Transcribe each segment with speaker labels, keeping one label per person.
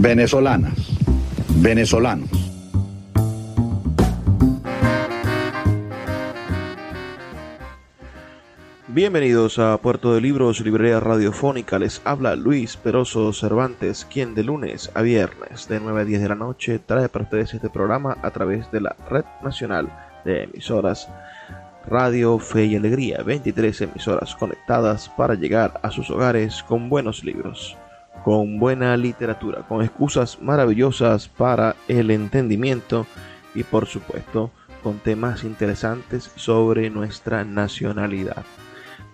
Speaker 1: venezolanas, venezolanos.
Speaker 2: Bienvenidos a Puerto de Libros, Librería Radiofónica. Les habla Luis Peroso Cervantes, quien de lunes a viernes de 9 a 10 de la noche trae para ustedes este programa a través de la Red Nacional de Emisoras Radio Fe y Alegría. 23 emisoras conectadas para llegar a sus hogares con buenos libros con buena literatura, con excusas maravillosas para el entendimiento y por supuesto con temas interesantes sobre nuestra nacionalidad.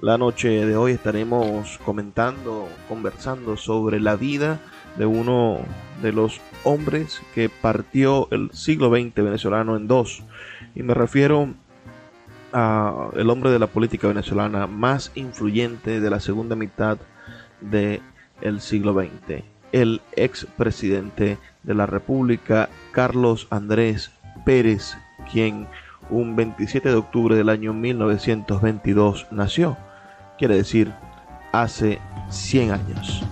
Speaker 2: La noche de hoy estaremos comentando, conversando sobre la vida de uno de los hombres que partió el siglo XX venezolano en dos. Y me refiero a el hombre de la política venezolana más influyente de la segunda mitad de el siglo XX, el expresidente de la República, Carlos Andrés Pérez, quien un 27 de octubre del año 1922 nació, quiere decir hace 100 años.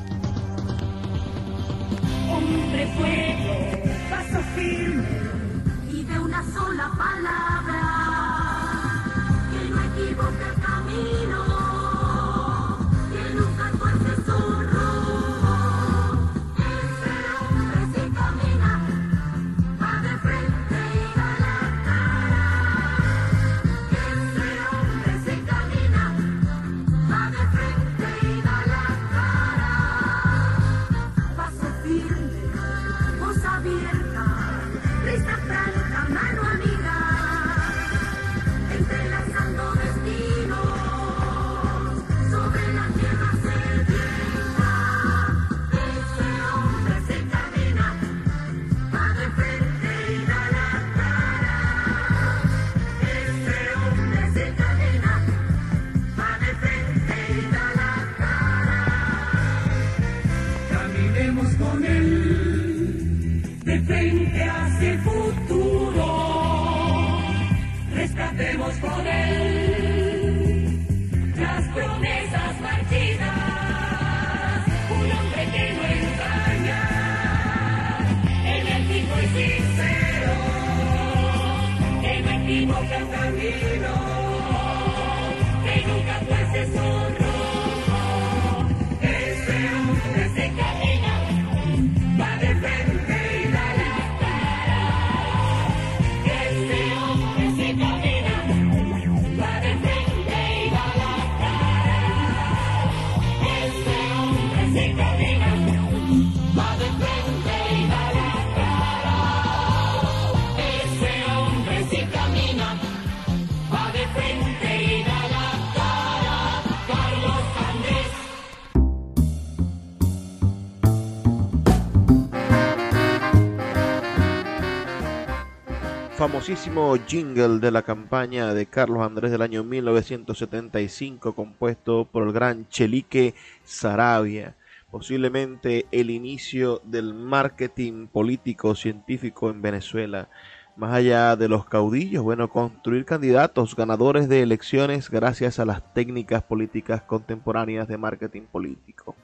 Speaker 2: Oh. Famosísimo jingle de la campaña de Carlos Andrés del año 1975, compuesto por el gran Chelique Sarabia, posiblemente el inicio del marketing político científico en Venezuela. Más allá de los caudillos, bueno, construir candidatos ganadores de elecciones gracias a las técnicas políticas contemporáneas de marketing político.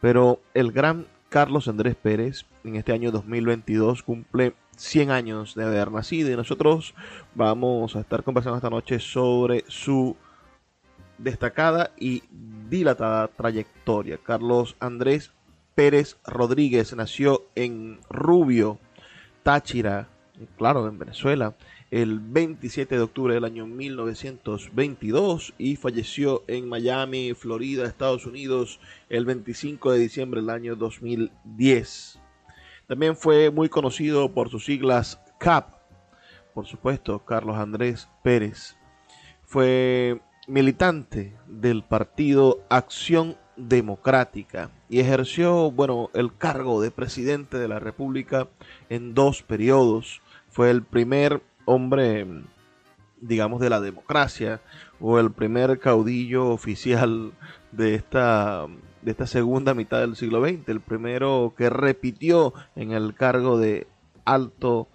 Speaker 2: Pero el gran Carlos Andrés Pérez en este año 2022 cumple 100 años de haber nacido y nosotros vamos a estar conversando esta noche sobre su destacada y dilatada trayectoria. Carlos Andrés Pérez Rodríguez nació en Rubio, Táchira, claro, en Venezuela, el 27 de octubre del año 1922 y falleció en Miami, Florida, Estados Unidos, el 25 de diciembre del año 2010. También fue muy conocido por sus siglas CAP, por supuesto, Carlos Andrés Pérez. Fue militante del partido Acción Democrática y ejerció, bueno, el cargo de presidente de la República en dos periodos. Fue el primer hombre, digamos, de la democracia o el primer caudillo oficial de esta, de esta segunda mitad del siglo XX, el primero que repitió en el cargo de alto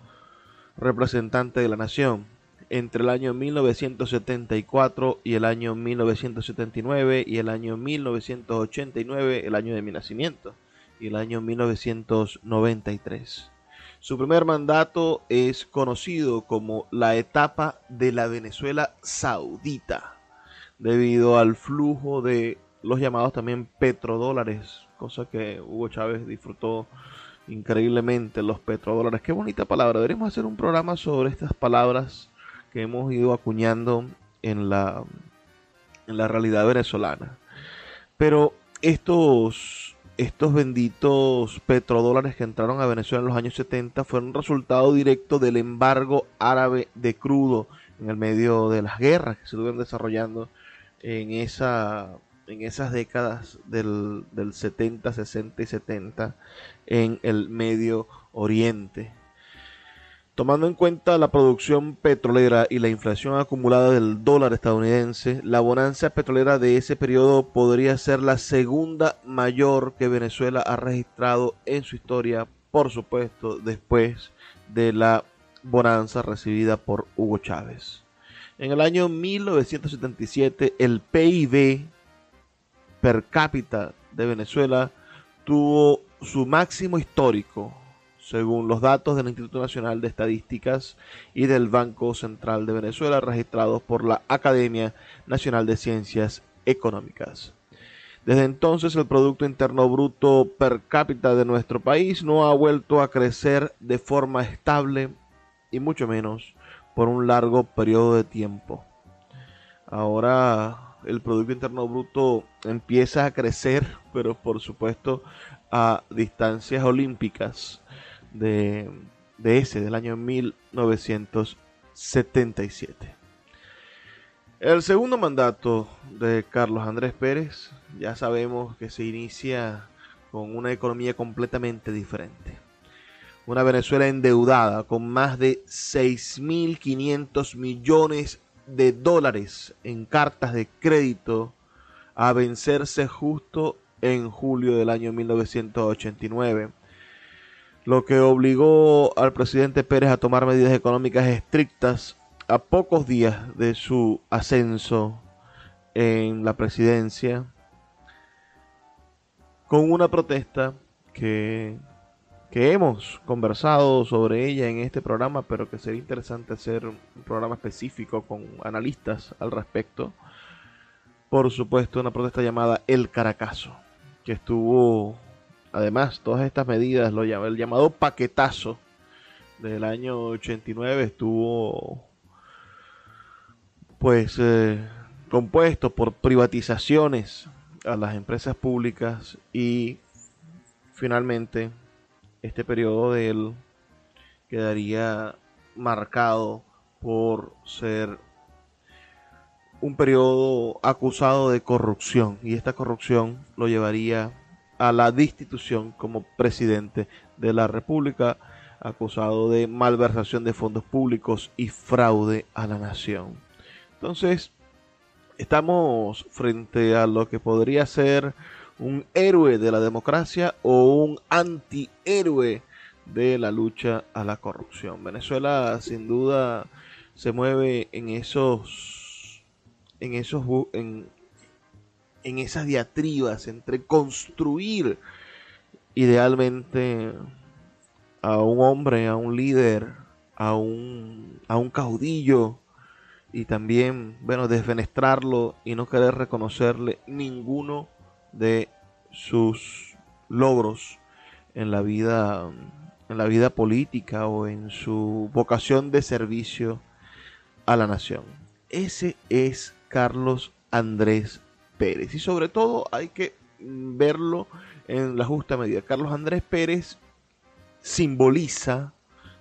Speaker 2: representante de la nación entre el año 1974 y el año 1979 y el año 1989, el año de mi nacimiento, y el año 1993. Su primer mandato es conocido como la etapa de la Venezuela saudita, debido al flujo de los llamados también petrodólares, cosa que Hugo Chávez disfrutó increíblemente, los petrodólares. Qué bonita palabra, deberíamos hacer un programa sobre estas palabras que hemos ido acuñando en la, en la realidad venezolana. Pero estos estos benditos petrodólares que entraron a Venezuela en los años 70 fueron resultado directo del embargo árabe de crudo en el medio de las guerras que se estuvieron desarrollando en, esa, en esas décadas del, del 70, 60 y 70 en el Medio Oriente. Tomando en cuenta la producción petrolera y la inflación acumulada del dólar estadounidense, la bonanza petrolera de ese periodo podría ser la segunda mayor que Venezuela ha registrado en su historia, por supuesto, después de la bonanza recibida por Hugo Chávez. En el año 1977, el PIB per cápita de Venezuela tuvo su máximo histórico según los datos del Instituto Nacional de Estadísticas y del Banco Central de Venezuela registrados por la Academia Nacional de Ciencias Económicas. Desde entonces el Producto Interno Bruto per cápita de nuestro país no ha vuelto a crecer de forma estable y mucho menos por un largo periodo de tiempo. Ahora el Producto Interno Bruto empieza a crecer, pero por supuesto a distancias olímpicas de, ese, del año 1977. El segundo mandato de Carlos Andrés Pérez, ya sabemos que se inicia con una economía completamente diferente. Una Venezuela endeudada con más de 6.500 millones de dólares en cartas de crédito a vencerse justo en julio del año 1989 lo que obligó al presidente Pérez a tomar medidas económicas estrictas a pocos días de su ascenso en la presidencia, con una protesta que, que hemos conversado sobre ella en este programa, pero que sería interesante hacer un programa específico con analistas al respecto. Por supuesto, una protesta llamada El Caracazo, que estuvo Además, todas estas medidas, el llamado paquetazo del año 89 estuvo pues eh, compuesto por privatizaciones a las empresas públicas y finalmente este periodo de él quedaría marcado por ser un periodo acusado de corrupción y esta corrupción lo llevaría a la destitución como presidente de la República, acusado de malversación de fondos públicos y fraude a la nación. Entonces, estamos frente a lo que podría ser un héroe de la democracia o un antihéroe de la lucha a la corrupción. Venezuela sin duda se mueve en esos en esos en, en esas diatribas entre construir idealmente a un hombre, a un líder, a un, a un caudillo y también, bueno, desfenestrarlo y no querer reconocerle ninguno de sus logros en la vida en la vida política o en su vocación de servicio a la nación. Ese es Carlos Andrés Pérez. Y sobre todo hay que verlo en la justa medida. Carlos Andrés Pérez simboliza,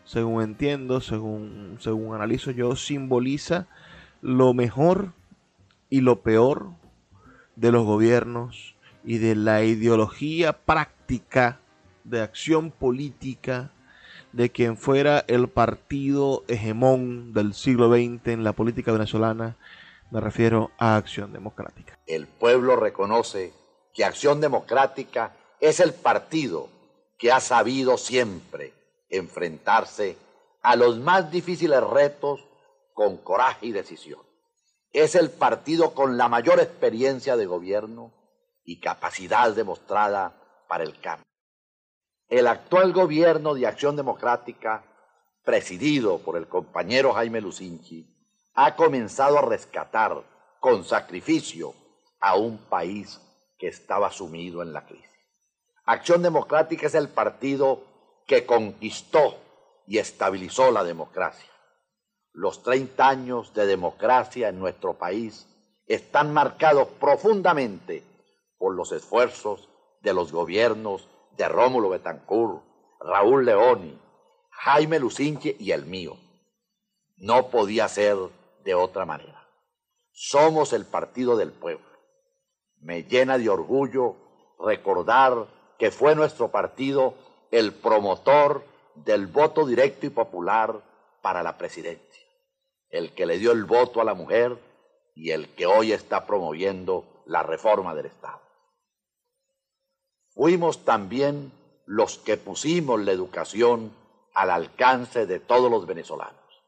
Speaker 2: según entiendo, según, según analizo yo, simboliza lo mejor y lo peor de los gobiernos y de la ideología práctica de acción política de quien fuera el partido hegemón del siglo XX en la política venezolana, me refiero a Acción Democrática.
Speaker 3: El pueblo reconoce que Acción Democrática es el partido que ha sabido siempre enfrentarse a los más difíciles retos con coraje y decisión. Es el partido con la mayor experiencia de gobierno y capacidad demostrada para el cambio. El actual gobierno de Acción Democrática, presidido por el compañero Jaime Lucinchi, ha comenzado a rescatar con sacrificio a un país que estaba sumido en la crisis. Acción Democrática es el partido que conquistó y estabilizó la democracia. Los 30 años de democracia en nuestro país están marcados profundamente por los esfuerzos de los gobiernos de Rómulo Betancourt, Raúl Leoni, Jaime Lucinche y el mío. No podía ser de otra manera. Somos el partido del pueblo. Me llena de orgullo recordar que fue nuestro partido el promotor del voto directo y popular para la presidencia, el que le dio el voto a la mujer y el que hoy está promoviendo la reforma del Estado. Fuimos también los que pusimos la educación al alcance de todos los venezolanos.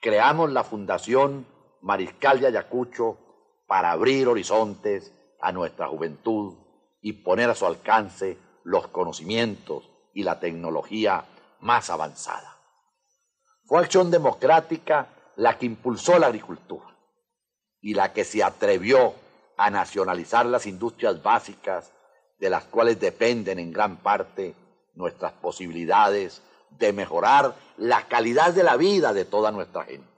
Speaker 3: Creamos la Fundación Mariscal de Ayacucho para abrir horizontes a nuestra juventud y poner a su alcance los conocimientos y la tecnología más avanzada. Fue Acción Democrática la que impulsó la agricultura y la que se atrevió a nacionalizar las industrias básicas de las cuales dependen en gran parte nuestras posibilidades de mejorar la calidad de la vida de toda nuestra gente.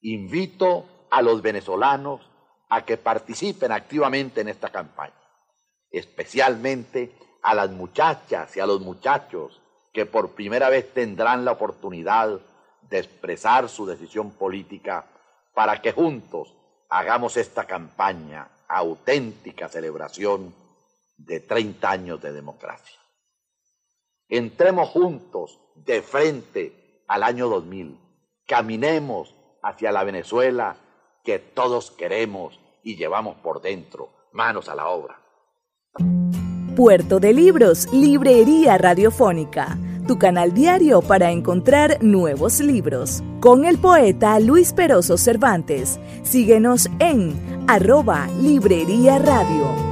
Speaker 3: Invito a los venezolanos a que participen activamente en esta campaña, especialmente a las muchachas y a los muchachos que por primera vez tendrán la oportunidad de expresar su decisión política para que juntos hagamos esta campaña auténtica celebración de 30 años de democracia. Entremos juntos de frente al año 2000. Caminemos hacia la Venezuela que todos queremos y llevamos por dentro. Manos a la obra.
Speaker 4: Puerto de Libros, Librería Radiofónica, tu canal diario para encontrar nuevos libros. Con el poeta Luis Peroso Cervantes. Síguenos en arroba Librería Radio.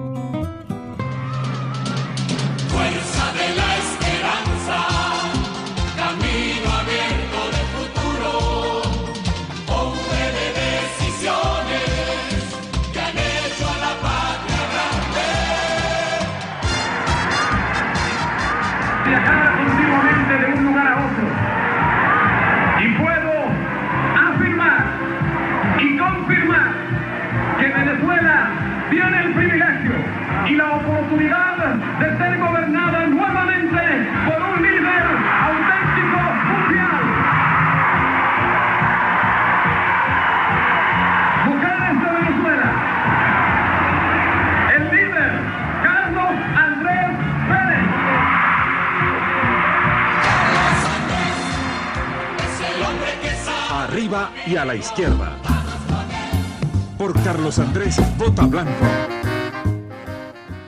Speaker 5: Oportunidad de ser gobernada nuevamente por un líder auténtico mundial. Mujeres de Venezuela, el líder Carlos Andrés Pérez.
Speaker 6: Arriba y a la izquierda. Por Carlos Andrés Bota Blanco.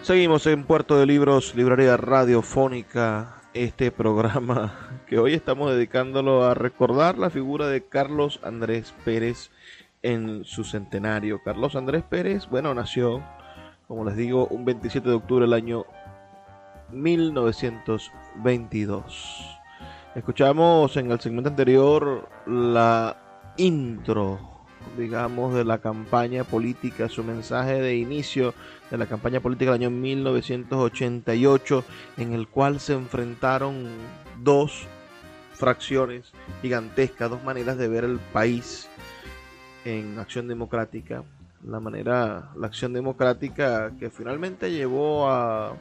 Speaker 2: Seguimos en Puerto de Libros, Librería Radiofónica, este programa que hoy estamos dedicándolo a recordar la figura de Carlos Andrés Pérez en su centenario. Carlos Andrés Pérez, bueno, nació, como les digo, un 27 de octubre del año 1922. Escuchamos en el segmento anterior la intro, digamos, de la campaña política, su mensaje de inicio de la campaña política del año 1988, en el cual se enfrentaron dos fracciones gigantescas, dos maneras de ver el país en acción democrática. La manera, la acción democrática que finalmente llevó a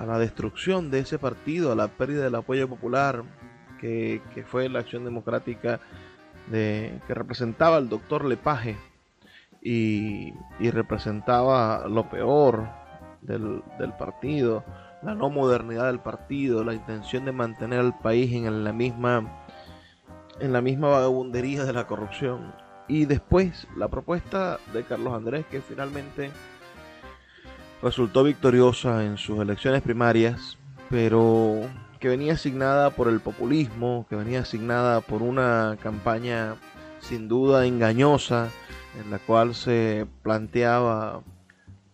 Speaker 2: a la destrucción de ese partido, a la pérdida del apoyo popular, que, que fue la acción democrática de, que representaba al doctor Lepage y, representaba lo peor del, del, partido, la no modernidad del partido, la intención de mantener al país en la misma en la misma vagabundería de la corrupción. Y después la propuesta de Carlos Andrés que finalmente resultó victoriosa en sus elecciones primarias, pero que venía asignada por el populismo, que venía asignada por una campaña sin duda engañosa, en la cual se planteaba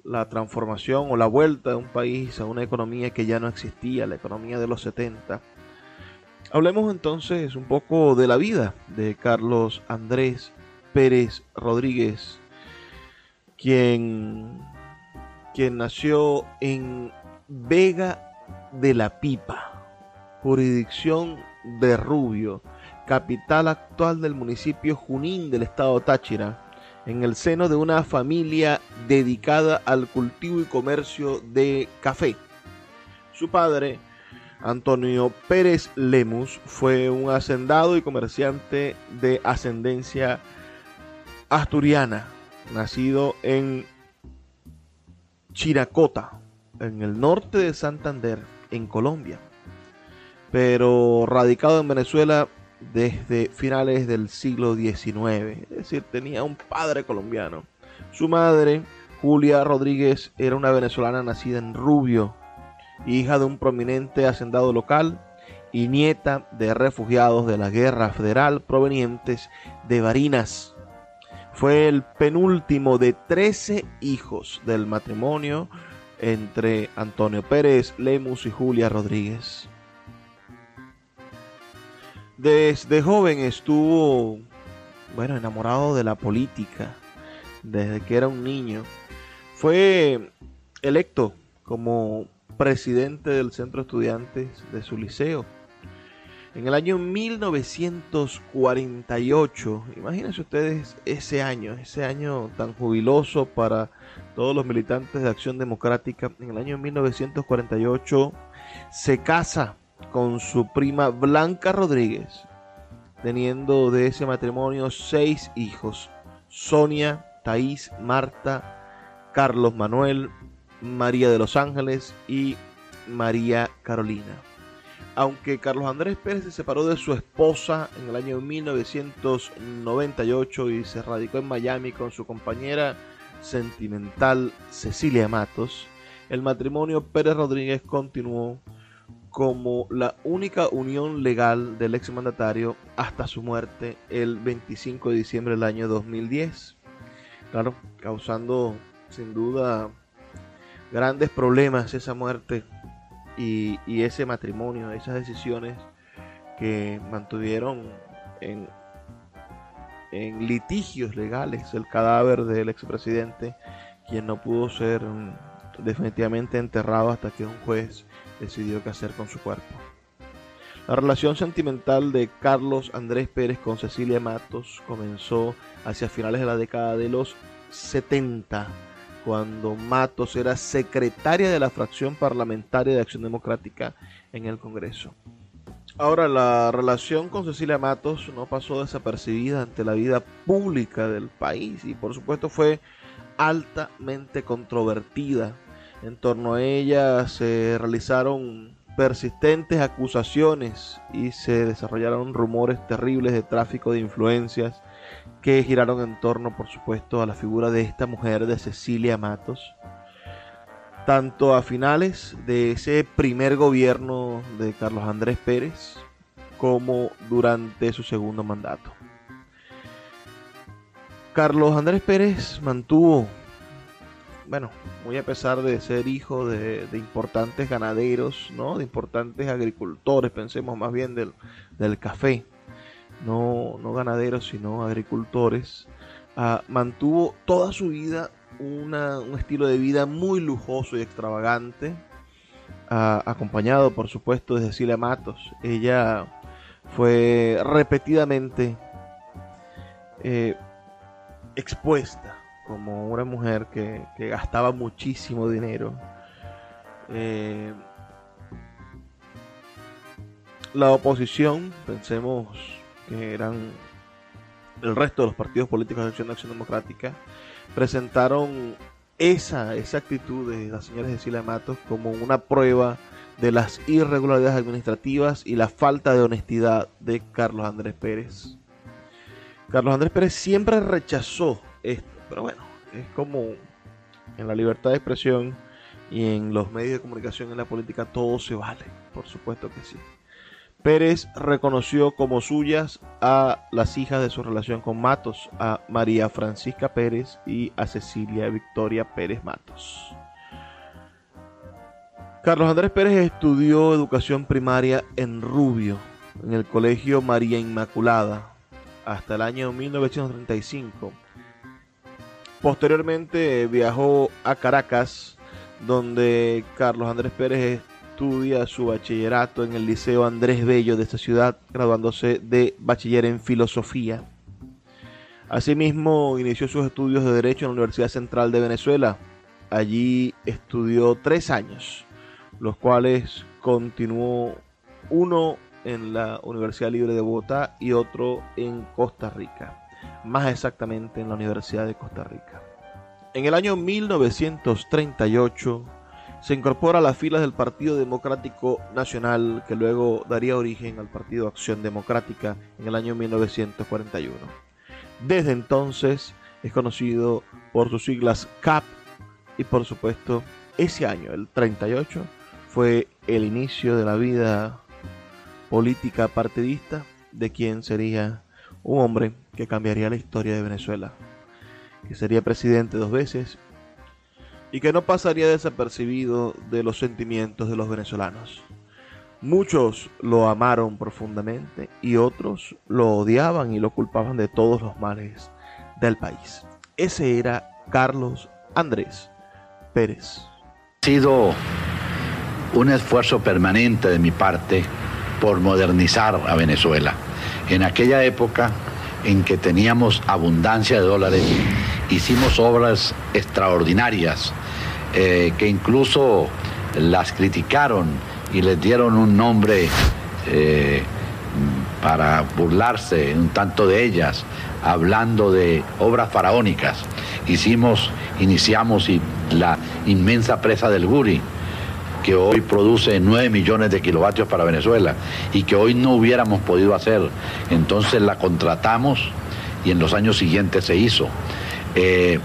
Speaker 2: la transformación o la vuelta de un país a una economía que ya no existía, la economía de los 70. Hablemos entonces un poco de la vida de Carlos Andrés Pérez Rodríguez, quien quien nació en Vega de la Pipa, jurisdicción de Rubio, capital actual del municipio Junín del estado Táchira, en el seno de una familia dedicada al cultivo y comercio de café. Su padre, Antonio Pérez Lemus, fue un hacendado y comerciante de ascendencia asturiana, nacido en Chiracota, en el norte de Santander, en Colombia, pero radicado en Venezuela desde finales del siglo XIX, es decir, tenía un padre colombiano. Su madre, Julia Rodríguez, era una venezolana nacida en Rubio, hija de un prominente hacendado local y nieta de refugiados de la guerra federal provenientes de Barinas, fue el penúltimo de 13 hijos del matrimonio entre Antonio Pérez Lemus y Julia Rodríguez. Desde joven estuvo, bueno, enamorado de la política, desde que era un niño. Fue electo como presidente del centro de estudiantes de su liceo en el año 1948, imagínense ustedes ese año, ese año tan jubiloso para todos los militantes de Acción Democrática. En el año 1948 se casa con su prima Blanca Rodríguez, teniendo de ese matrimonio seis hijos. Sonia, Thais, Marta, Carlos Manuel, María de los Ángeles y María Carolina aunque Carlos Andrés Pérez se separó de su esposa en el año 1998 y se radicó en Miami con su compañera sentimental Cecilia Matos, el matrimonio Pérez Rodríguez continuó como la única unión legal del exmandatario hasta su muerte el 25 de diciembre del año 2010. Claro, causando sin duda grandes problemas esa muerte y, ese matrimonio, esas decisiones que mantuvieron en, en litigios legales el cadáver del expresidente, quien no pudo ser definitivamente enterrado hasta que un juez decidió qué hacer con su cuerpo. La relación sentimental de Carlos Andrés Pérez con Cecilia Matos comenzó hacia finales de la década de los 70, cuando Matos era secretaria de la fracción parlamentaria de Acción Democrática en el Congreso. Ahora, la relación con Cecilia Matos no pasó desapercibida ante la vida pública del país y por supuesto fue altamente controvertida. En torno a ella se realizaron persistentes acusaciones y se desarrollaron rumores terribles de tráfico de influencias que giraron en torno, por supuesto, a la figura de esta mujer, de Cecilia Matos, tanto a finales de ese primer gobierno de Carlos Andrés Pérez como durante su segundo mandato. Carlos Andrés Pérez mantuvo, bueno, muy a pesar de ser hijo de, importantes ganaderos, ¿no? de importantes agricultores, pensemos más bien del, del café, no, no ganaderos, sino agricultores, ah, mantuvo toda su vida un estilo de vida muy lujoso y extravagante, ah, acompañado por supuesto de Cecilia Matos. Ella fue repetidamente eh, expuesta como una mujer que, gastaba muchísimo dinero. Eh, la oposición, pensemos que eran el resto de los partidos políticos de Acción, de Acción Democrática, presentaron esa, esa actitud de la señora Cecilia Matos como una prueba de las irregularidades administrativas y la falta de honestidad de Carlos Andrés Pérez. Carlos Andrés Pérez siempre rechazó pero bueno, es como en la libertad de expresión y en los medios de comunicación en la política todo se vale, por supuesto que sí. Pérez reconoció como suyas a las hijas de su relación con Matos, a María Francisca Pérez y a Cecilia Victoria Pérez Matos. Carlos Andrés Pérez estudió educación primaria en Rubio, en el Colegio María Inmaculada, hasta el año 1935. Posteriormente viajó a Caracas, donde Carlos Andrés Pérez estudia su bachillerato en el Liceo Andrés Bello de esta ciudad, graduándose de bachiller en filosofía. Asimismo, inició sus estudios de Derecho en la Universidad Central de Venezuela. Allí estudió tres años, los cuales continuó uno en la Universidad Libre de Bogotá y otro en Costa Rica, más exactamente en la Universidad de Costa Rica. En el año 1938 se incorpora a las filas del Partido Democrático Nacional, que luego daría origen al Partido Acción Democrática en el año 1941. Desde entonces es conocido por sus siglas CAP y por supuesto ese año, el 38, fue el inicio de la vida política partidista de quien sería un hombre que cambiaría la historia de Venezuela, que sería presidente dos veces y que no pasaría desapercibido de los sentimientos de los venezolanos. Muchos lo amaron profundamente y otros lo odiaban y lo culpaban de todos los males del país. Ese era Carlos Andrés Pérez.
Speaker 3: Ha sido un esfuerzo permanente de mi parte por modernizar a Venezuela. En aquella época en que teníamos abundancia de dólares, hicimos obras extraordinarias eh, que incluso las criticaron y les dieron un nombre eh, para burlarse un tanto de ellas, hablando de obras faraónicas. Hicimos, iniciamos la inmensa presa del Guri, que hoy produce 9 millones de kilovatios para Venezuela y que hoy no hubiéramos podido hacer. Entonces la contratamos y en los años siguientes se hizo. Eh,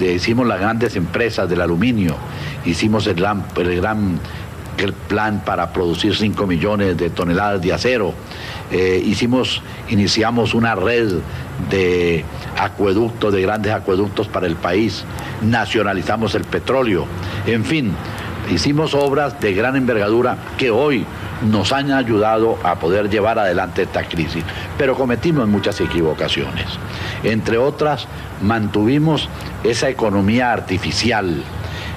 Speaker 3: hicimos las grandes empresas del aluminio, hicimos el gran, el gran el plan para producir 5 millones de toneladas de acero, eh, hicimos, iniciamos una red de acueductos, de grandes acueductos para el país, nacionalizamos el petróleo, en fin, hicimos obras de gran envergadura que hoy nos han ayudado a poder llevar adelante esta crisis, pero cometimos muchas equivocaciones. Entre otras, mantuvimos esa economía artificial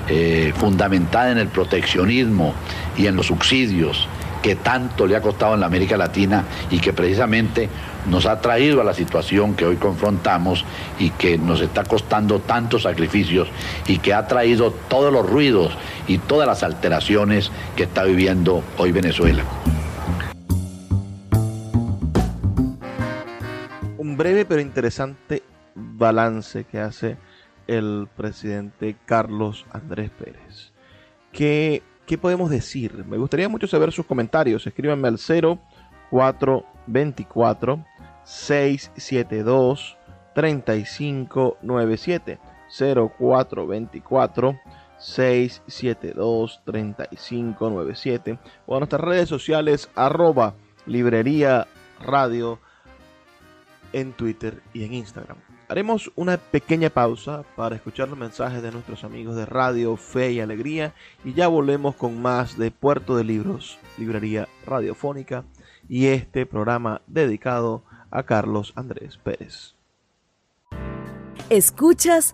Speaker 3: eh, fundamentada en el proteccionismo y en los subsidios
Speaker 1: que tanto le ha costado en la América Latina y que precisamente nos ha traído a la situación que hoy confrontamos y que nos está costando tantos sacrificios y que ha traído todos los ruidos y todas las alteraciones que está viviendo hoy Venezuela.
Speaker 2: Un breve pero interesante balance que hace el presidente Carlos Andrés Pérez. ¿Qué, ¿Qué podemos decir? Me gustaría mucho saber sus comentarios. Escríbanme al 0424 672 3597 0424 672 3597 o a nuestras redes sociales arroba librería radio en Twitter y en Instagram. Haremos una pequeña pausa para escuchar los mensajes de nuestros amigos de Radio Fe y Alegría y ya volvemos con más de Puerto de Libros, Librería Radiofónica y este programa dedicado a Carlos Andrés Pérez.
Speaker 4: Escuchas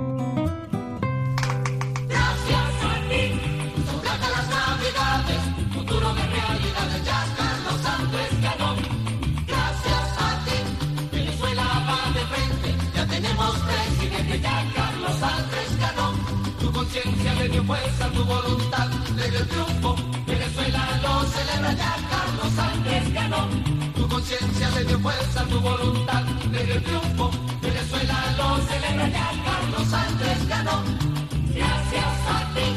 Speaker 7: Conciencia le dio fuerza, tu voluntad le dio triunfo. Venezuela lo celebra ya, Carlos Andrés ganó. Tu conciencia le dio fuerza, tu voluntad le dio triunfo. Venezuela lo celebra ya, Carlos Andrés ganó. Gracias a ti,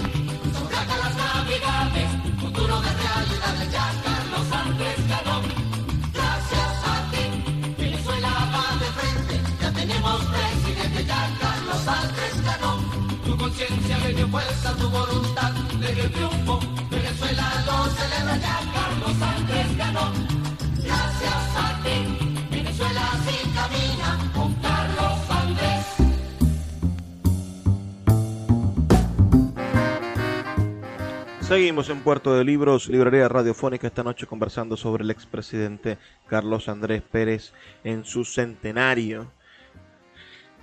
Speaker 7: son las navidades, futuro de realidades ya, Carlos Andrés ganó. Carlos Andrés ganó conciencia le dio fuerza, tu voluntad le dio triunfo. Venezuela lo celebra ya, Carlos Andrés ganó. Gracias a ti, Venezuela sí camina con Carlos Andrés.
Speaker 2: Seguimos en Puerto de Libros, Librería Radiofónica, esta noche conversando sobre el expresidente Carlos Andrés Pérez en su centenario.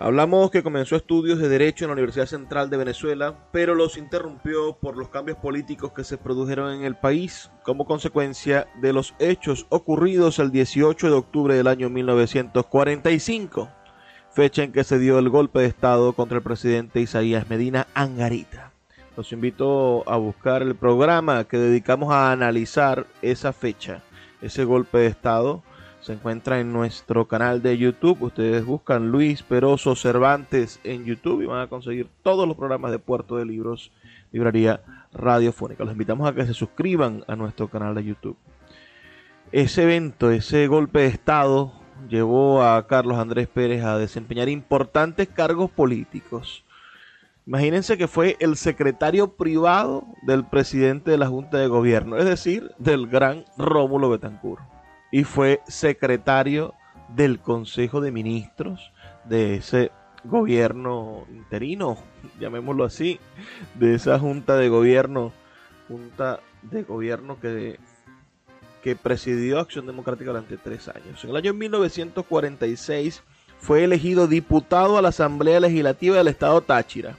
Speaker 2: Hablamos que comenzó estudios de Derecho en la Universidad Central de Venezuela, pero los interrumpió por los cambios políticos que se produjeron en el país como consecuencia de los hechos ocurridos el 18 de octubre del año 1945, fecha en que se dio el golpe de Estado contra el presidente Isaías Medina Angarita. Los invito a buscar el programa que dedicamos a analizar esa fecha, ese golpe de Estado se encuentra en nuestro canal de YouTube. Ustedes buscan Luis Peroso Cervantes en YouTube y van a conseguir todos los programas de Puerto de Libros, Librería Radiofónica. Los invitamos a que se suscriban a nuestro canal de YouTube. Ese evento, ese golpe de Estado, llevó a Carlos Andrés Pérez a desempeñar importantes cargos políticos. Imagínense que fue el secretario privado del presidente de la Junta de Gobierno, es decir, del gran Rómulo Betancourt y fue secretario del Consejo de Ministros de ese gobierno interino, llamémoslo así, de esa junta de gobierno, junta de gobierno que, que presidió Acción Democrática durante tres años. En el año 1946 fue elegido diputado a la Asamblea Legislativa del Estado Táchira.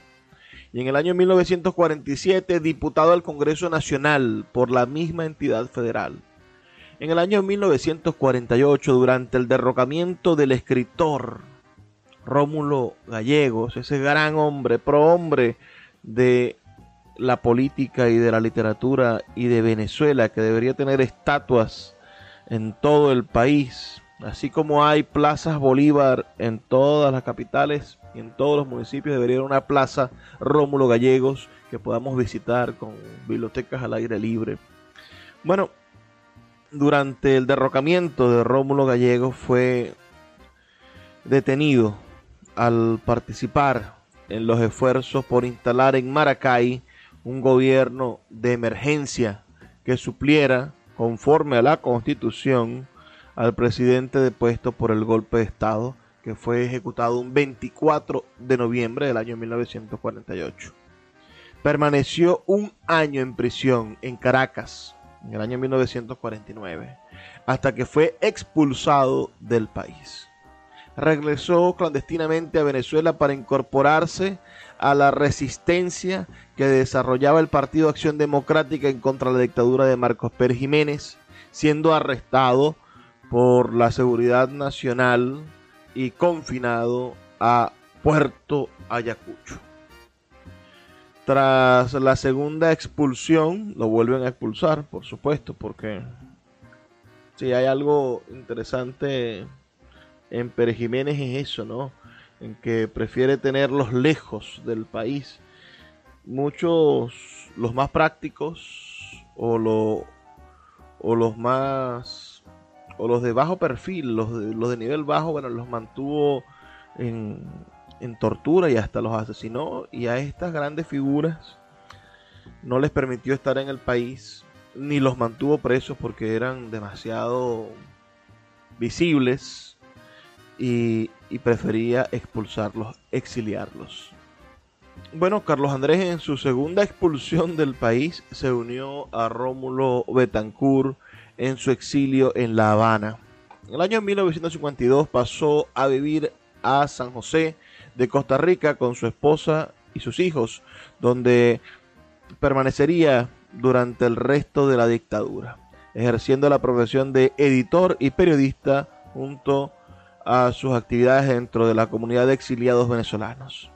Speaker 2: Y en el año 1947 diputado al Congreso Nacional por la misma entidad federal. En el año 1948, durante el derrocamiento del escritor Rómulo Gallegos, ese gran hombre, pro-hombre de la política y de la literatura y de Venezuela, que debería tener estatuas en todo el país, así como hay plazas Bolívar en todas las capitales y en todos los municipios, debería haber una plaza Rómulo Gallegos que podamos visitar con bibliotecas al aire libre. Bueno, durante el derrocamiento de Rómulo Gallego fue detenido al participar en los esfuerzos por instalar en Maracay un gobierno de emergencia que supliera, conforme a la constitución, al presidente depuesto por el golpe de Estado que fue ejecutado un 24 de noviembre del año 1948. Permaneció un año en prisión en Caracas en el año 1949, hasta que fue expulsado del país. Regresó clandestinamente a Venezuela para incorporarse a la resistencia que desarrollaba el Partido Acción Democrática en contra de la dictadura de Marcos Pérez Jiménez, siendo arrestado por la Seguridad Nacional y confinado a Puerto Ayacucho. Tras la segunda expulsión, lo vuelven a expulsar, por supuesto, porque si hay algo interesante en Pérez Jiménez es eso, ¿no? En que prefiere tenerlos lejos del país. Muchos, los más prácticos o, lo, o los más, o los de bajo perfil, los de, los de nivel bajo, bueno, los mantuvo en, en tortura y hasta los asesinó. Y a estas grandes figuras no les permitió estar en el país ni los mantuvo presos porque eran demasiado visibles y, prefería expulsarlos, exiliarlos. Bueno, Carlos Andrés en su segunda expulsión del país se unió a Rómulo Betancourt en su exilio en La Habana. En el año 1952 pasó a vivir a San José de Costa Rica con su esposa y sus hijos, donde permanecería durante el resto de la dictadura, ejerciendo la profesión de editor y periodista junto a sus actividades dentro de la comunidad de exiliados venezolanos.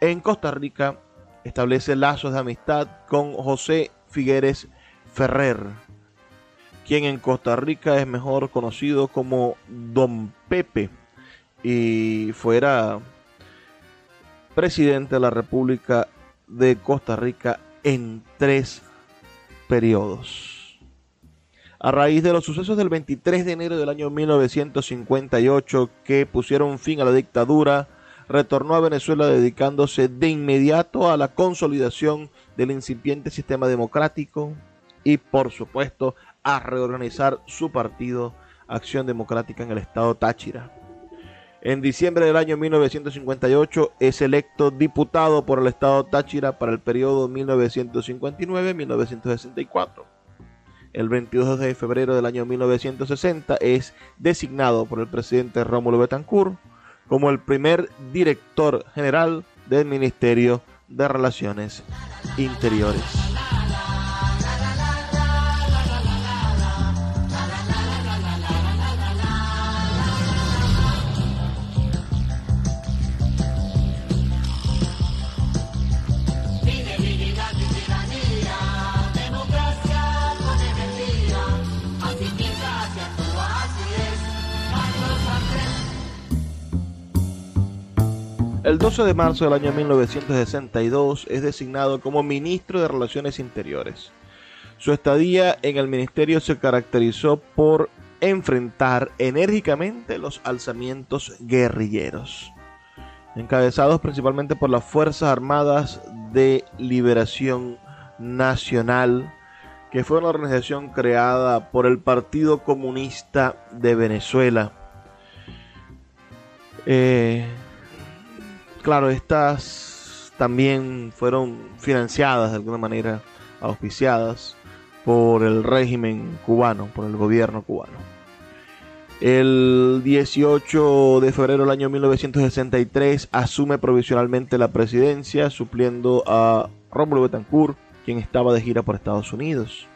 Speaker 2: En Costa Rica establece lazos de amistad con José Figueres Ferrer, quien en Costa Rica es mejor conocido como Don Pepe y fuera presidente de la República de Costa Rica en tres periodos. A raíz de los sucesos del 23 de enero del año 1958 que pusieron fin a la dictadura, retornó a Venezuela dedicándose de inmediato a la consolidación del incipiente sistema democrático y, por supuesto, a reorganizar su partido Acción Democrática en el estado Táchira. En diciembre del año 1958 es electo diputado por el estado Táchira para el periodo 1959-1964. El 22 de febrero del año 1960 es designado por el presidente Rómulo Betancourt como el primer director general del Ministerio de Relaciones Interiores. 12 de marzo del año 1962 es designado como ministro de Relaciones Interiores. Su estadía en el ministerio se caracterizó por enfrentar enérgicamente los alzamientos guerrilleros, encabezados principalmente por las Fuerzas Armadas de Liberación Nacional, que fue una organización creada por el Partido Comunista de Venezuela. Eh, claro, estas también fueron financiadas de alguna manera, auspiciadas por el régimen cubano, por el gobierno cubano. El 18 de febrero del año 1963 asume provisionalmente la presidencia, supliendo a Rómulo Betancourt, quien estaba de gira por Estados Unidos.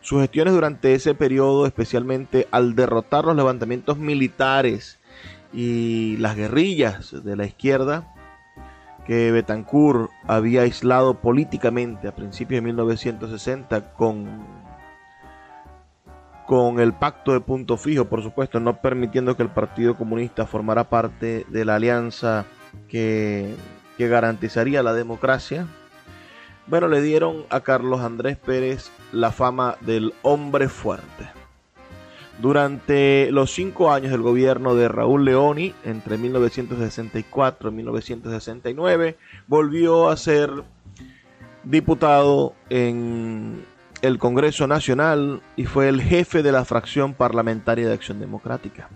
Speaker 2: Sus gestiones durante ese periodo, especialmente al derrotar los levantamientos militares y las guerrillas de la izquierda, que Betancourt había aislado políticamente a principios de 1960 con, con el pacto de punto fijo, por supuesto, no permitiendo que el Partido Comunista formara parte de la alianza que, que garantizaría la democracia. Bueno, le dieron a Carlos Andrés Pérez la fama del hombre fuerte. Durante los cinco años del gobierno de Raúl Leoni, entre 1964 y 1969, volvió a ser diputado en el Congreso Nacional y fue el jefe de la fracción parlamentaria de Acción Democrática.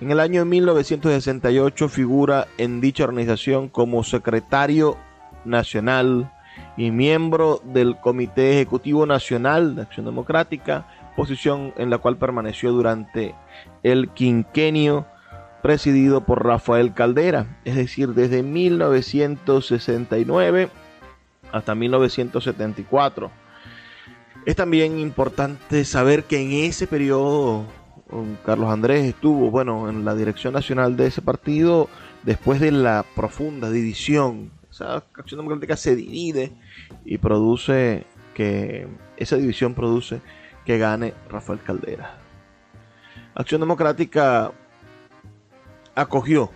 Speaker 2: En el año 1968 figura en dicha organización como secretario nacional y miembro del Comité Ejecutivo Nacional de Acción Democrática, posición en la cual permaneció durante el quinquenio presidido por Rafael Caldera, es decir, desde 1969 hasta 1974. Es también importante saber que en ese periodo Carlos Andrés estuvo, bueno, en la dirección nacional de ese partido después de la profunda división. Esa acción democrática se divide y produce que esa división produce que gane Rafael Caldera. Acción Democrática acogió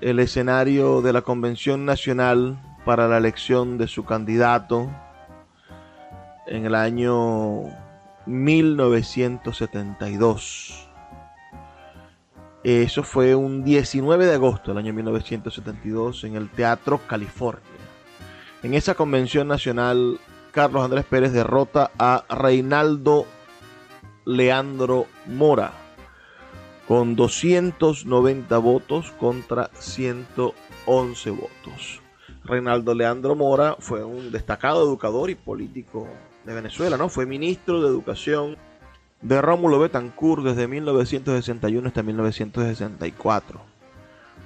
Speaker 2: el escenario de la Convención Nacional para la elección de su candidato en el año 1972. Eso fue un 19 de agosto del año 1972 en el Teatro California. En esa convención nacional, Carlos Andrés Pérez derrota a Reinaldo Leandro Mora con 290 votos contra 111 votos. Reinaldo Leandro Mora fue un destacado educador y político de Venezuela, ¿no? Fue ministro de Educación de Rómulo Betancourt desde 1961 hasta 1964.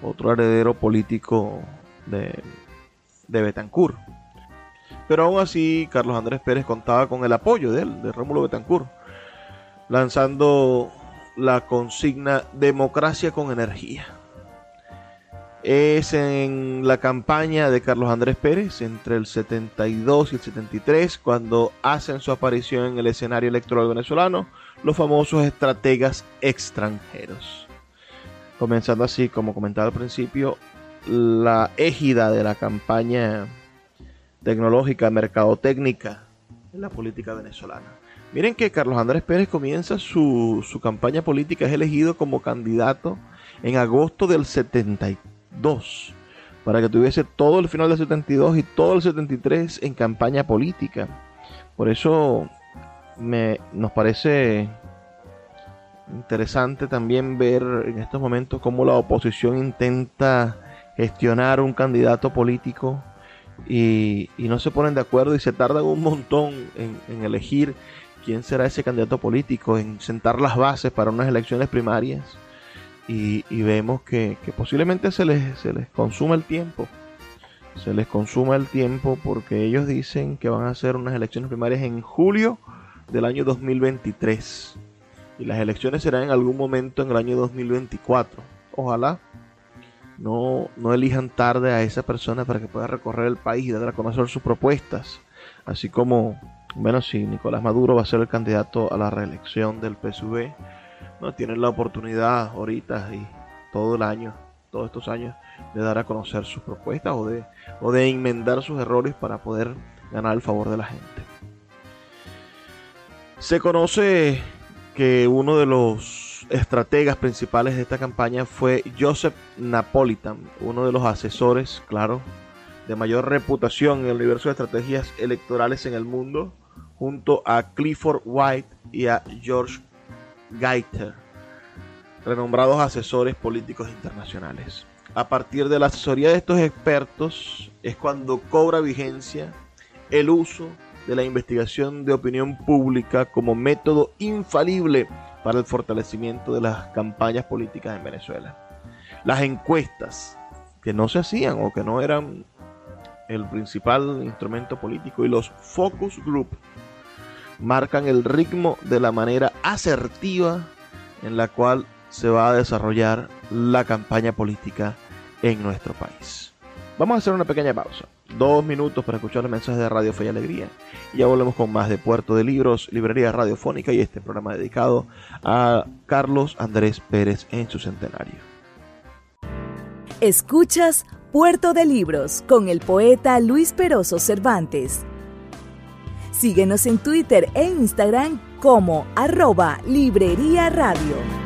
Speaker 2: Otro heredero político de, de Betancourt. Pero aún así, Carlos Andrés Pérez contaba con el apoyo de él, de Rómulo Betancourt, lanzando la consigna Democracia con Energía es en la campaña de Carlos Andrés Pérez entre el 72 y el 73 cuando hacen su aparición en el escenario electoral venezolano los famosos estrategas extranjeros. Comenzando así, como comentaba al principio, la égida de la campaña tecnológica, mercadotécnica en la política venezolana. Miren que Carlos Andrés Pérez comienza su, su campaña política, es elegido como candidato en agosto del 73 2, para que tuviese todo el final del 72 y todo el 73 en campaña política. Por eso me, nos parece interesante también ver en estos momentos cómo la oposición intenta gestionar un candidato político y, no se ponen de acuerdo y se tardan un montón en, elegir quién será ese candidato político, en sentar las bases para unas elecciones primarias y, vemos que, posiblemente se les, se les consuma el tiempo. Se les consuma el tiempo porque ellos dicen que van a hacer unas elecciones primarias en julio del año 2023. Y las elecciones serán en algún momento en el año 2024. Ojalá no, no elijan tarde a esa persona para que pueda recorrer el país y dar a conocer sus propuestas. Así como, bueno, si Nicolás Maduro va a ser el candidato a la reelección del PSV, no tienen la oportunidad ahorita y todo el año, todos estos años, de dar a conocer sus propuestas o de, o de enmendar sus errores para poder ganar el favor de la gente. Se conoce que uno de los estrategas principales de esta campaña fue Joseph Napolitan, uno de los asesores, claro, de mayor reputación en el universo de estrategias electorales en el mundo, junto a Clifford White y a George Geiter, renombrados asesores políticos internacionales. A partir de la asesoría de estos expertos es cuando cobra vigencia el uso de la investigación de opinión pública como método infalible para el fortalecimiento de las campañas políticas en Venezuela. Las encuestas que no se hacían o que no eran el principal instrumento político y los focus group marcan el ritmo de la manera asertiva en la cual se va a desarrollar la campaña política en nuestro país. Vamos a hacer una pequeña pausa, dos minutos para escuchar los mensajes de Radio Fe y Alegría. Y ya volvemos con más de Puerto de Libros, Librería Radiofónica y este programa dedicado a Carlos Andrés Pérez en su centenario.
Speaker 4: Escuchas Puerto de Libros con el poeta Luis Peroso Cervantes Síguenos en Twitter e Instagram como arroba Librería Radio.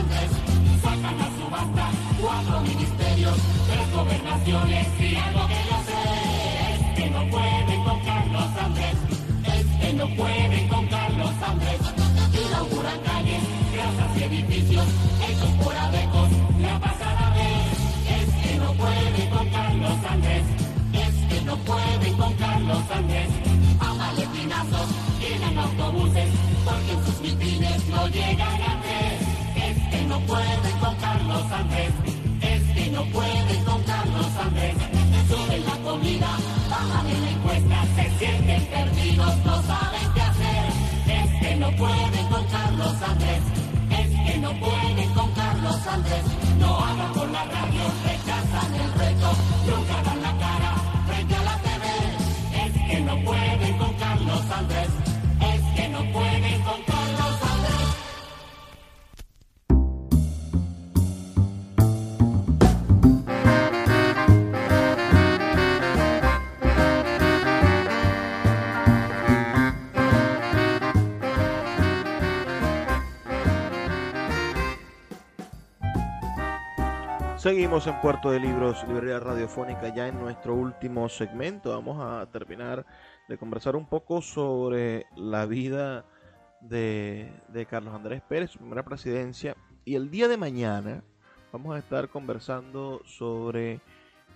Speaker 7: Sacan a subasta cuatro ministerios, tres gobernaciones y algo que yo sé. Es que no pueden con Carlos Andrés, es que no pueden con Carlos Andrés. Inauguran calles, casas y edificios hechos por abejos la pasada vez. Es que no pueden con Carlos Andrés, es que no pueden con Carlos Andrés. A maletinazos llenan autobuses porque en sus mitines no llegan a tres. Es que no pueden con Carlos Andrés, es que no pueden con Carlos Andrés. Suben la comida, bajan en la encuesta, se sienten perdidos, no saben qué hacer. Es que no pueden con Carlos Andrés, es que no pueden con Carlos Andrés. No hablan con la radio, rechazan el reto, nunca dan la cara frente la TV. Es que no pueden con Carlos Andrés,
Speaker 2: Seguimos en Puerto de Libros, librería radiofónica, ya en nuestro último segmento. Vamos a terminar de conversar un poco sobre la vida de, Carlos Andrés Pérez, su primera presidencia. Y el día de mañana vamos a estar conversando sobre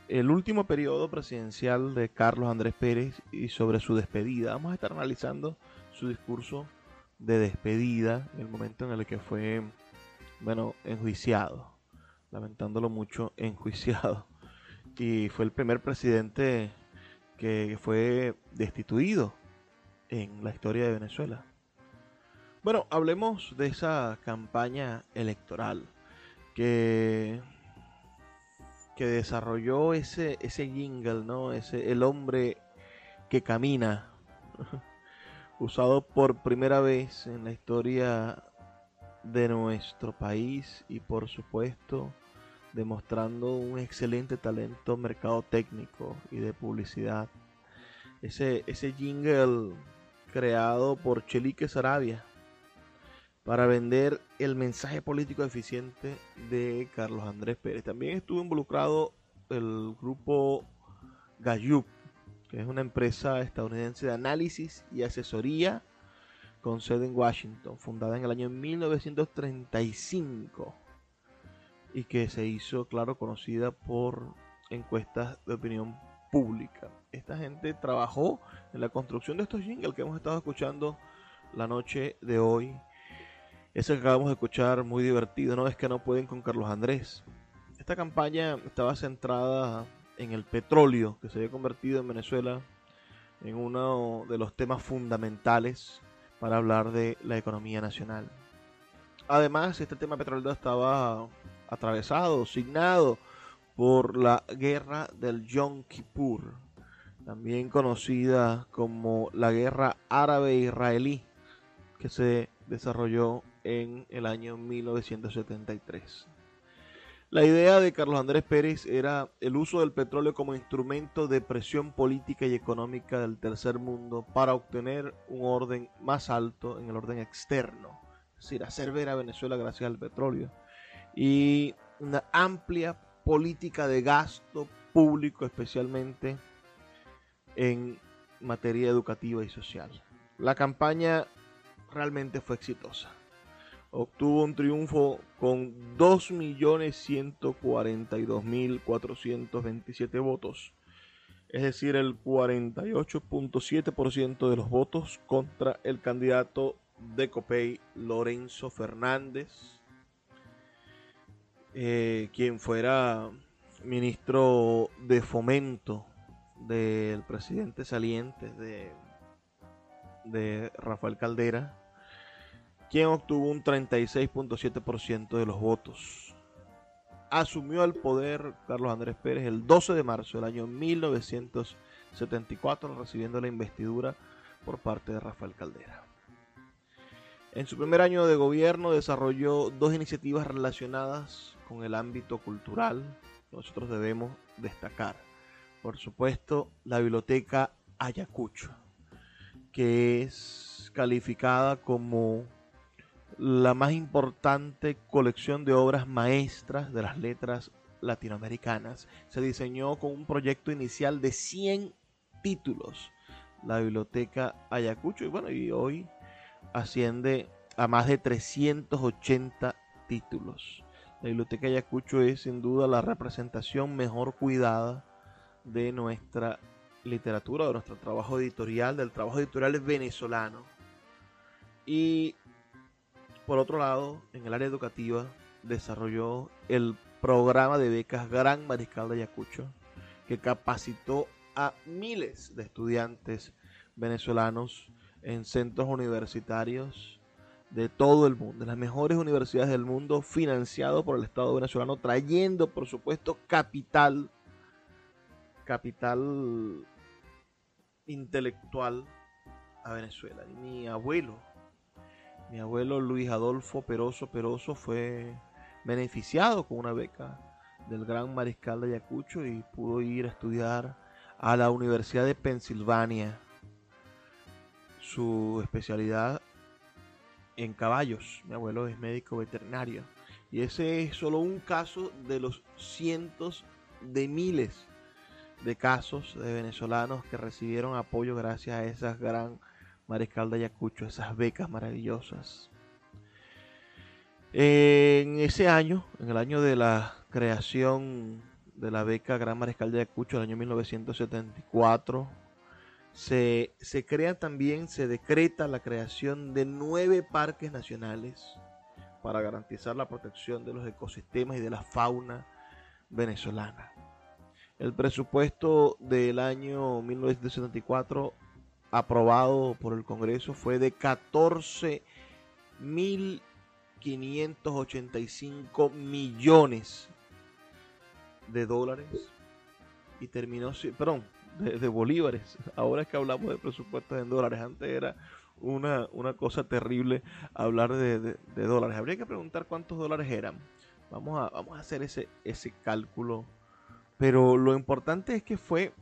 Speaker 2: el último periodo presidencial de Carlos Andrés Pérez y sobre su despedida. Vamos a estar analizando su discurso de despedida, el momento en el que fue, bueno, enjuiciado lamentándolo mucho, enjuiciado. Y fue el primer presidente que fue destituido en la historia de Venezuela. Bueno, hablemos de esa campaña electoral que, que desarrolló ese, ese jingle, ¿no? Ese, el hombre que camina, usado por primera vez en la historia de nuestro país y por supuesto demostrando un excelente talento mercado técnico y de publicidad. Ese, ese jingle creado por Chelique Sarabia para vender el mensaje político eficiente de Carlos Andrés Pérez. También estuvo involucrado el grupo Gallup, que es una empresa estadounidense de análisis y asesoría con sede en Washington, fundada en el año 1935 y que se hizo, claro, conocida por encuestas de opinión pública. Esta gente trabajó en la construcción de estos jingles que hemos estado escuchando la noche de hoy. Ese que acabamos de escuchar, muy divertido, ¿no? Es que no pueden con Carlos Andrés. Esta campaña estaba centrada en el petróleo, que se había convertido en Venezuela en uno de los temas fundamentales para hablar de la economía nacional. Además, este tema petrolero estaba atravesado, signado por la guerra del Yom Kippur, también conocida como la guerra árabe-israelí, que se desarrolló en el año 1973. La idea de Carlos Andrés Pérez era el uso del petróleo como instrumento de presión política y económica del tercer mundo para obtener un orden más alto en el orden externo, es decir, hacer ver a Venezuela gracias al petróleo y una amplia política de gasto público, especialmente en materia educativa y social. La campaña realmente fue exitosa. Obtuvo un triunfo con 2.142.427 votos, es decir, el 48.7% de los votos contra el candidato de Copey, Lorenzo Fernández, eh, quien fuera ministro de fomento del presidente saliente de, de Rafael Caldera, quien obtuvo un 36.7% de los votos. Asumió el poder Carlos Andrés Pérez el 12 de marzo del año 1974, recibiendo la investidura por parte de Rafael Caldera. En su primer año de gobierno desarrolló dos iniciativas relacionadas con el ámbito cultural nosotros debemos destacar. Por supuesto, la biblioteca Ayacucho, que es calificada como la más importante colección de obras maestras de las letras latinoamericanas. Se diseñó con un proyecto inicial de 100 títulos, la biblioteca Ayacucho, y bueno, y hoy asciende a más de 380 títulos. La biblioteca Ayacucho es sin duda la representación mejor cuidada de nuestra literatura, de nuestro trabajo editorial, del trabajo editorial venezolano. Y por otro lado, en el área educativa desarrolló el programa de becas Gran Mariscal de Ayacucho, que capacitó a miles de estudiantes venezolanos en centros universitarios de todo el mundo, las mejores universidades del mundo, financiado por el Estado venezolano, trayendo, por supuesto, capital, capital intelectual a Venezuela. Y mi abuelo, mi abuelo Luis Adolfo Peroso Peroso fue beneficiado con una beca del gran mariscal de Ayacucho y pudo ir a estudiar a la Universidad de Pensilvania. Su especialidad en caballos. Mi abuelo es médico veterinario. Y ese es solo un caso de los cientos de miles de casos de venezolanos que recibieron apoyo gracias a esas gran Mariscal de Ayacucho, esas becas maravillosas. En ese año, en el año de la creación de la beca Gran Mariscal de Ayacucho, el año 1974, se, se crea también, se decreta la creación de nueve parques nacionales para garantizar la protección de los ecosistemas y de la fauna venezolana. El presupuesto del año 1974 aprobado por el Congreso fue de 14.585 millones de dólares y terminó, perdón, de, bolívares. Ahora es que hablamos de presupuestos en dólares. Antes era una, una cosa terrible hablar de, dólares. Habría que preguntar cuántos dólares eran. Vamos a, vamos a hacer ese, ese cálculo. Pero lo importante es que fue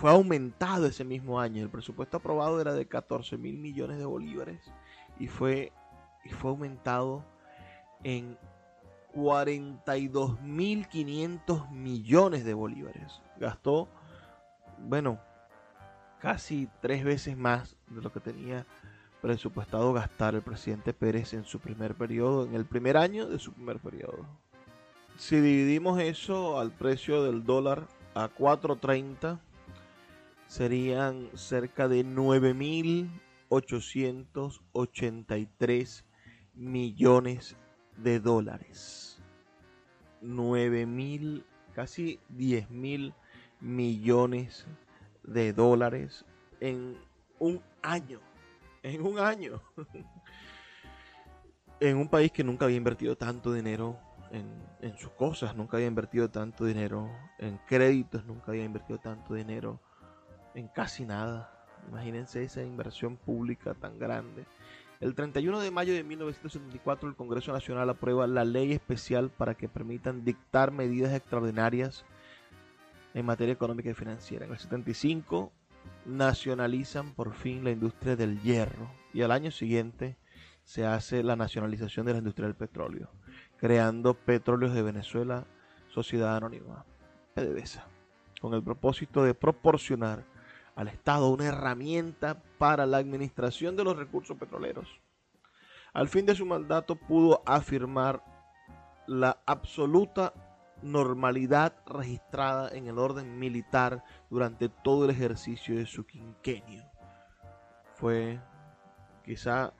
Speaker 2: fue aumentado ese mismo año. El presupuesto aprobado era de 14 mil millones de bolívares y fue, y fue aumentado en 42.500 millones de bolívares. Gastó, bueno, casi tres veces más de lo que tenía presupuestado gastar el presidente Pérez en su primer periodo, en el primer año de su primer periodo. Si dividimos eso al precio del dólar a 4.30, serían cerca de 9.883 millones de dólares. 9.000, casi 10.000 millones de dólares en un año. En un año. en un país que nunca había invertido tanto dinero en, en, sus cosas, nunca había invertido tanto dinero en créditos, nunca había invertido tanto dinero en casi nada. Imagínense esa inversión pública tan grande. El 31 de mayo de 1974 el Congreso Nacional aprueba la ley especial para que permitan dictar medidas extraordinarias en materia económica y financiera. En el 75 nacionalizan por fin la industria del hierro y al año siguiente se hace la nacionalización de la industria del petróleo, creando Petróleos de Venezuela, Sociedad Anónima, PDVSA, con el propósito de proporcionar al Estado una herramienta para la administración de los recursos petroleros. Al fin de su mandato pudo afirmar la absoluta normalidad registrada en el orden militar durante todo el ejercicio de su quinquenio. Fue quizá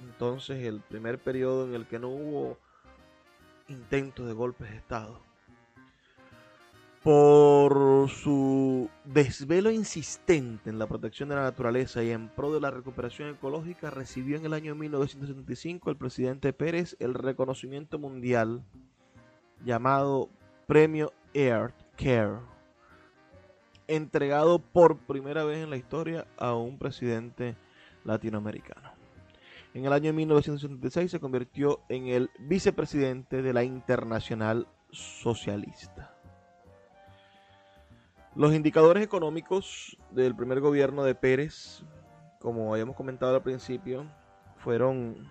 Speaker 2: entonces el primer periodo en el que no hubo intentos de golpes de Estado por su desvelo insistente en la protección de la naturaleza y en pro de la recuperación ecológica, recibió en el año 1975 el presidente Pérez el reconocimiento mundial llamado Premio Earth Care, entregado por primera vez en la historia a un presidente latinoamericano. En el año 1976 se convirtió en el vicepresidente de la Internacional Socialista. Los indicadores económicos del primer gobierno de Pérez, como habíamos comentado al principio, fueron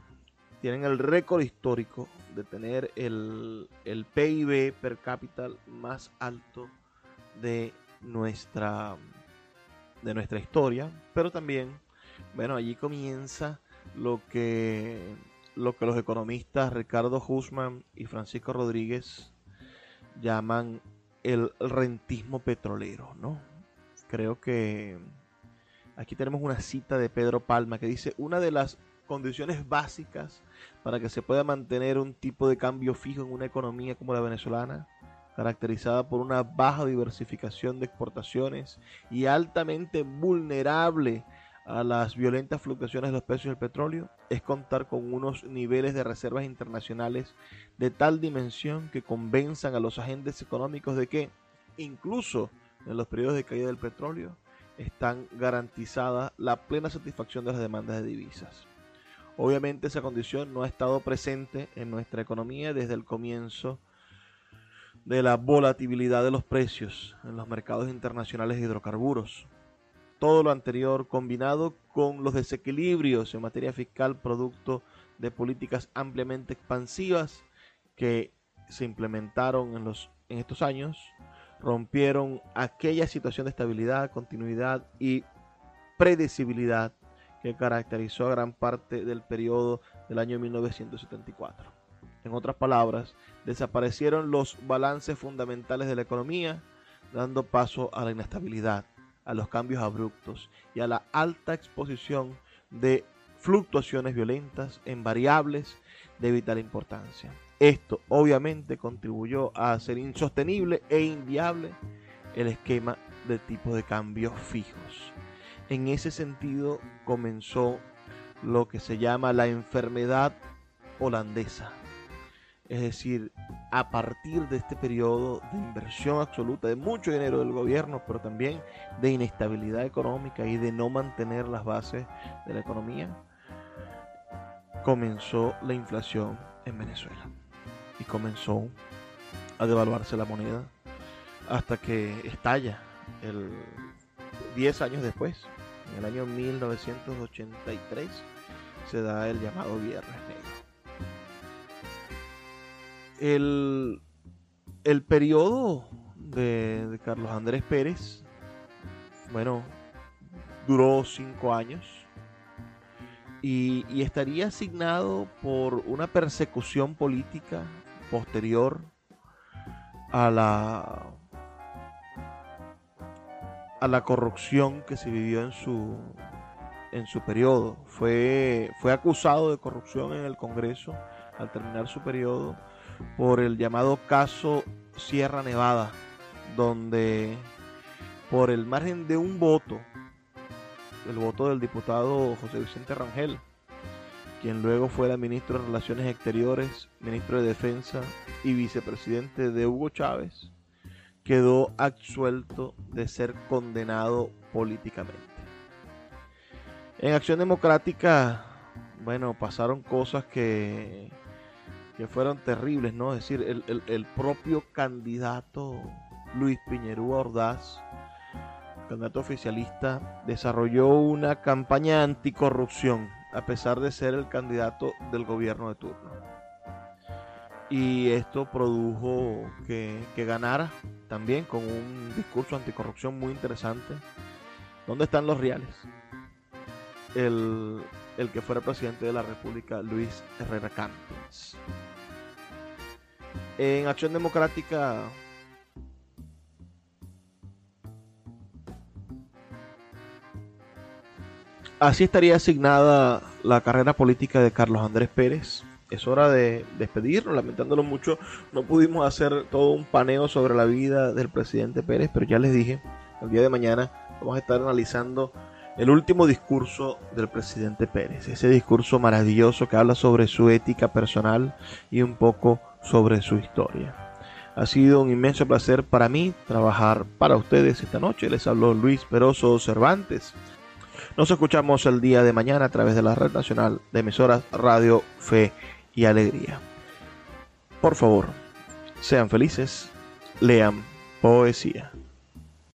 Speaker 2: tienen el récord histórico de tener el, el PIB per cápita más alto de nuestra de nuestra historia, pero también, bueno, allí comienza lo que lo que los economistas Ricardo Husman y Francisco Rodríguez llaman el rentismo petrolero, ¿no? Creo que aquí tenemos una cita de Pedro Palma que dice, una de las condiciones básicas para que se pueda mantener un tipo de cambio fijo en una economía como la venezolana, caracterizada por una baja diversificación de exportaciones y altamente vulnerable a las violentas fluctuaciones de los precios del petróleo es contar con unos niveles de reservas internacionales de tal dimensión que convenzan a los agentes económicos de que, incluso en los periodos de caída del petróleo, están garantizada la plena satisfacción de las demandas de divisas. Obviamente esa condición no ha estado presente en nuestra economía desde el comienzo de la volatilidad de los precios en los mercados internacionales de hidrocarburos, todo lo anterior combinado con los desequilibrios en materia fiscal producto de políticas ampliamente expansivas que se implementaron en, los, en estos años, rompieron aquella situación de estabilidad, continuidad y predecibilidad que caracterizó a gran parte del periodo del año 1974. En otras palabras, desaparecieron los balances fundamentales de la economía, dando paso a la inestabilidad, a los cambios abruptos y a la alta exposición de fluctuaciones violentas en variables de vital importancia. Esto obviamente contribuyó a hacer insostenible e inviable el esquema de tipos de cambio fijos. En ese sentido comenzó lo que se llama la enfermedad holandesa, es decir, a partir de este periodo de inversión absoluta de mucho dinero del gobierno, pero también de inestabilidad económica y de no mantener las bases de la economía, comenzó la inflación en Venezuela. Y comenzó a devaluarse la moneda hasta que estalla el 10 años después, en el año 1983, se da el llamado Viernes Negro. El, el periodo de, Carlos Andrés Pérez, bueno, duró cinco años y, y, estaría asignado por una persecución política posterior a la a la corrupción que se vivió en su en su periodo. Fue, fue acusado de corrupción en el Congreso al terminar su periodo por el llamado caso Sierra Nevada, donde por el margen de un voto, el voto del diputado José Vicente Rangel, quien luego fuera ministro de Relaciones Exteriores, ministro de Defensa y vicepresidente de Hugo Chávez, quedó absuelto de ser condenado políticamente. En Acción Democrática, bueno, pasaron cosas que que fueron terribles, ¿no? Es decir, el, propio candidato Luis Piñerúa Ordaz, candidato oficialista, desarrolló una campaña anticorrupción, a pesar de ser el candidato del gobierno de turno. Y esto produjo que, ganara también con un discurso anticorrupción muy interesante. ¿Dónde están los reales? El, el que fuera presidente de la República, Luis Herrera Campos. En Acción Democrática Así estaría asignada la carrera política de Carlos Andrés Pérez. Es hora de despedirnos, lamentándolo mucho. No pudimos hacer todo un paneo sobre la vida del presidente Pérez, pero ya les dije, el día de mañana vamos a estar analizando el último discurso del presidente Pérez, ese discurso maravilloso que habla sobre su ética personal y un poco sobre su historia. Ha sido un inmenso placer para mí trabajar para ustedes esta noche. Les habló Luis Peroso Cervantes. Nos escuchamos el día de mañana a través de la red nacional de emisoras Radio Fe y Alegría. Por favor, sean felices, lean poesía.